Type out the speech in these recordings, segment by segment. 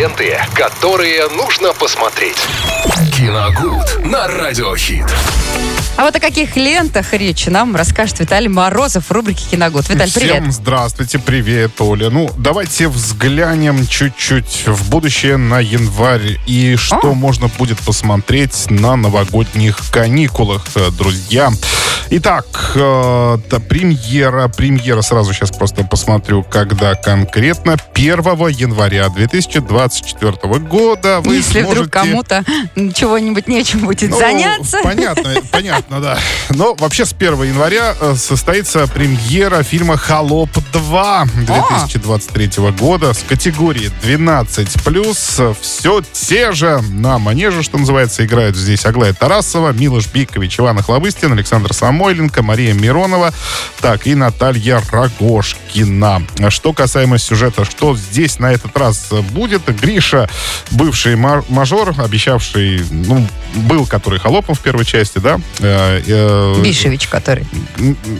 Ленты, которые нужно посмотреть. Киногуд на радиохит. А вот о каких лентах речь нам расскажет Виталий Морозов в рубрике «Киногуд». Виталий, привет. Всем здравствуйте, привет, Оля. Ну, давайте взглянем чуть-чуть в будущее на январь и что О. можно будет посмотреть на новогодних каникулах, э, друзья. Итак, э, да, премьера, премьера, сразу сейчас просто посмотрю, когда конкретно, 1 января 2024 года вы Если сможете... вдруг кому-то чего-нибудь нечем будет Ну, заняться. Понятно, понятно, да. Но вообще с 1 января э, состоится премьера фильма «Холоп 2» 2023 года с категории 12+. Все те же на манеже, что называется, играют здесь Аглая Тарасова, Милош Бикович, Иван Охлобыстин, Александр Самойленко, Мария Миронова, так, и Наталья Рогошкина. Что касаемо сюжета, что здесь на этот раз будет, Гриша, бывший ма- мажор, обещавший, ну, был который Холопом в первой части, да? Э, э, Бишевич, который.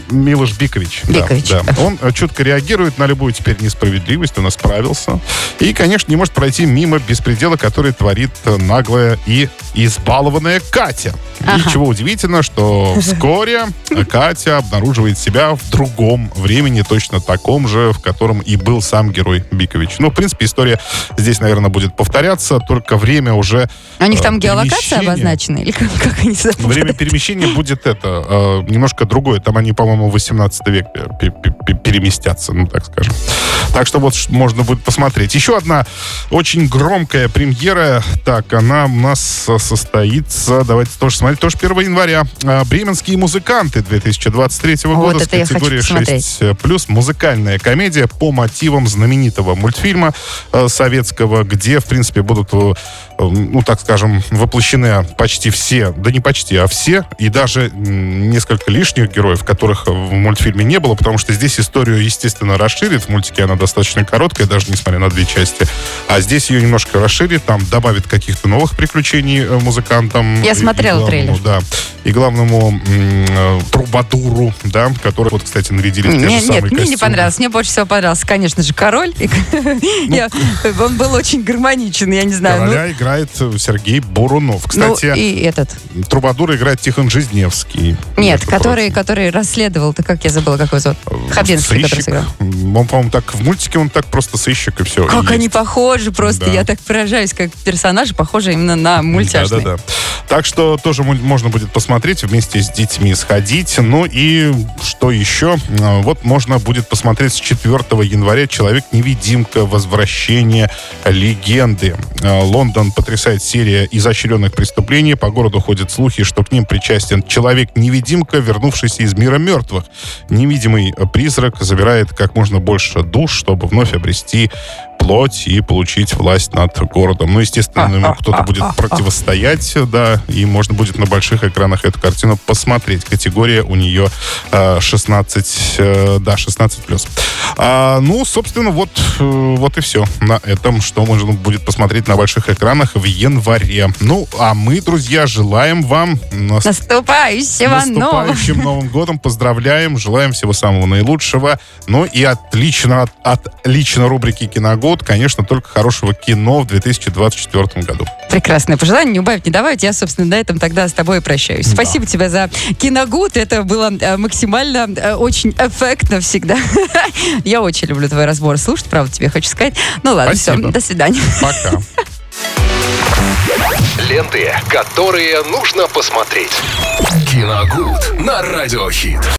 Милош Бикович. да, Бикович. Да, Он э, чутко реагирует на любую теперь несправедливость, он исправился. И, конечно, не может пройти мимо беспредела, который творит наглая и избалованная Катя. Ага. И чего удивительно, что вскоре Катя обнаруживает себя в другом времени, точно таком же, в котором и был сам герой Бикович. Ну, в принципе, история здесь, наверное, будет повторяться, только время уже У них там э, геолокация обозначена? Или как, как они сюда Время перемещения будет это, э, немножко другое. Там они, по-моему, в 18 век пе- пе- пе- переместятся, ну так скажем. Так что вот можно будет посмотреть. Еще одна очень громкая премьера. Так, она у нас э, состоится, давайте тоже смотреть, тоже 1 января. Э, Бременские музыканты 2023 Вот года хочу категории посмотреть. 6 плюс музыкальная комедия по мотивам знаменитого мультфильма э, советского, где, в принципе, будут, э, э, ну, так скажем, воплощены почти все, да не почти, а все, и даже несколько лишних героев, которых в мультфильме не было, потому что здесь историю, естественно, расширит. В мультике она достаточно короткая, даже несмотря на две части. А здесь ее немножко расширит, там добавит каких-то новых приключений музыкантам. Я смотрела главному, трейлер. Да. И главному э, трубадуру, да, который, вот, кстати, нарядили в те Не- же нет, самые мне не понравилось. Мне больше всего понравился, конечно же, король. Ну, Он был очень гармоничен, я не знаю. ну- Короля играет э, Сергей Бурунов. Ну, Кстати, и этот. Трубадура играет Тихон Жизневский. Нет, который, который расследовал, ты как я забыла, как его зовут? Хабенский, который сыграл. Он, по-моему, так в мультике он так просто сыщик и все. Как они похожи просто. Я так поражаюсь, как персонажи похожи именно на мультяшные. Да, да, да. Так что тоже можно будет посмотреть, вместе с детьми сходить. Ну и что еще? А, Вот можно будет посмотреть с 4 января «Человек-невидимка. Возвращение легенды». А, Лондон потрясает серия изощренных преступлений. По городу ходят слухи, что к ним причастен человек-невидимка, вернувшийся из мира мертвых. Невидимый призрак забирает как можно больше душ, чтобы вновь обрести плоть и получить власть над городом. Ну, естественно, кто-то будет противостоять, да, и можно будет на больших экранах эту картину посмотреть. Категория у нее э, 16, э, да, 16 плюс. А, ну, собственно, вот, э, вот и все на этом, что можно будет посмотреть на больших экранах в январе. Ну, а мы, друзья, желаем вам нас- Наступающего наступающим Новым годом. Поздравляем, желаем всего самого наилучшего. Ну и отлично, от, отлично рубрики «Киногод», конечно, только хорошего кино в 2024 году. Прекрасное пожелание, не убавить, не добавить. Я, собственно, на этом тогда с тобой и прощаюсь. Да. Спасибо тебе за киногуд. Это было э, максимально э, очень эффектно всегда. Я очень люблю твой разбор слушать, правда, тебе хочу сказать. Ну ладно, все, Спасибо. до свидания. Пока. Ленты, которые нужно посмотреть. Киногуд на радиохит.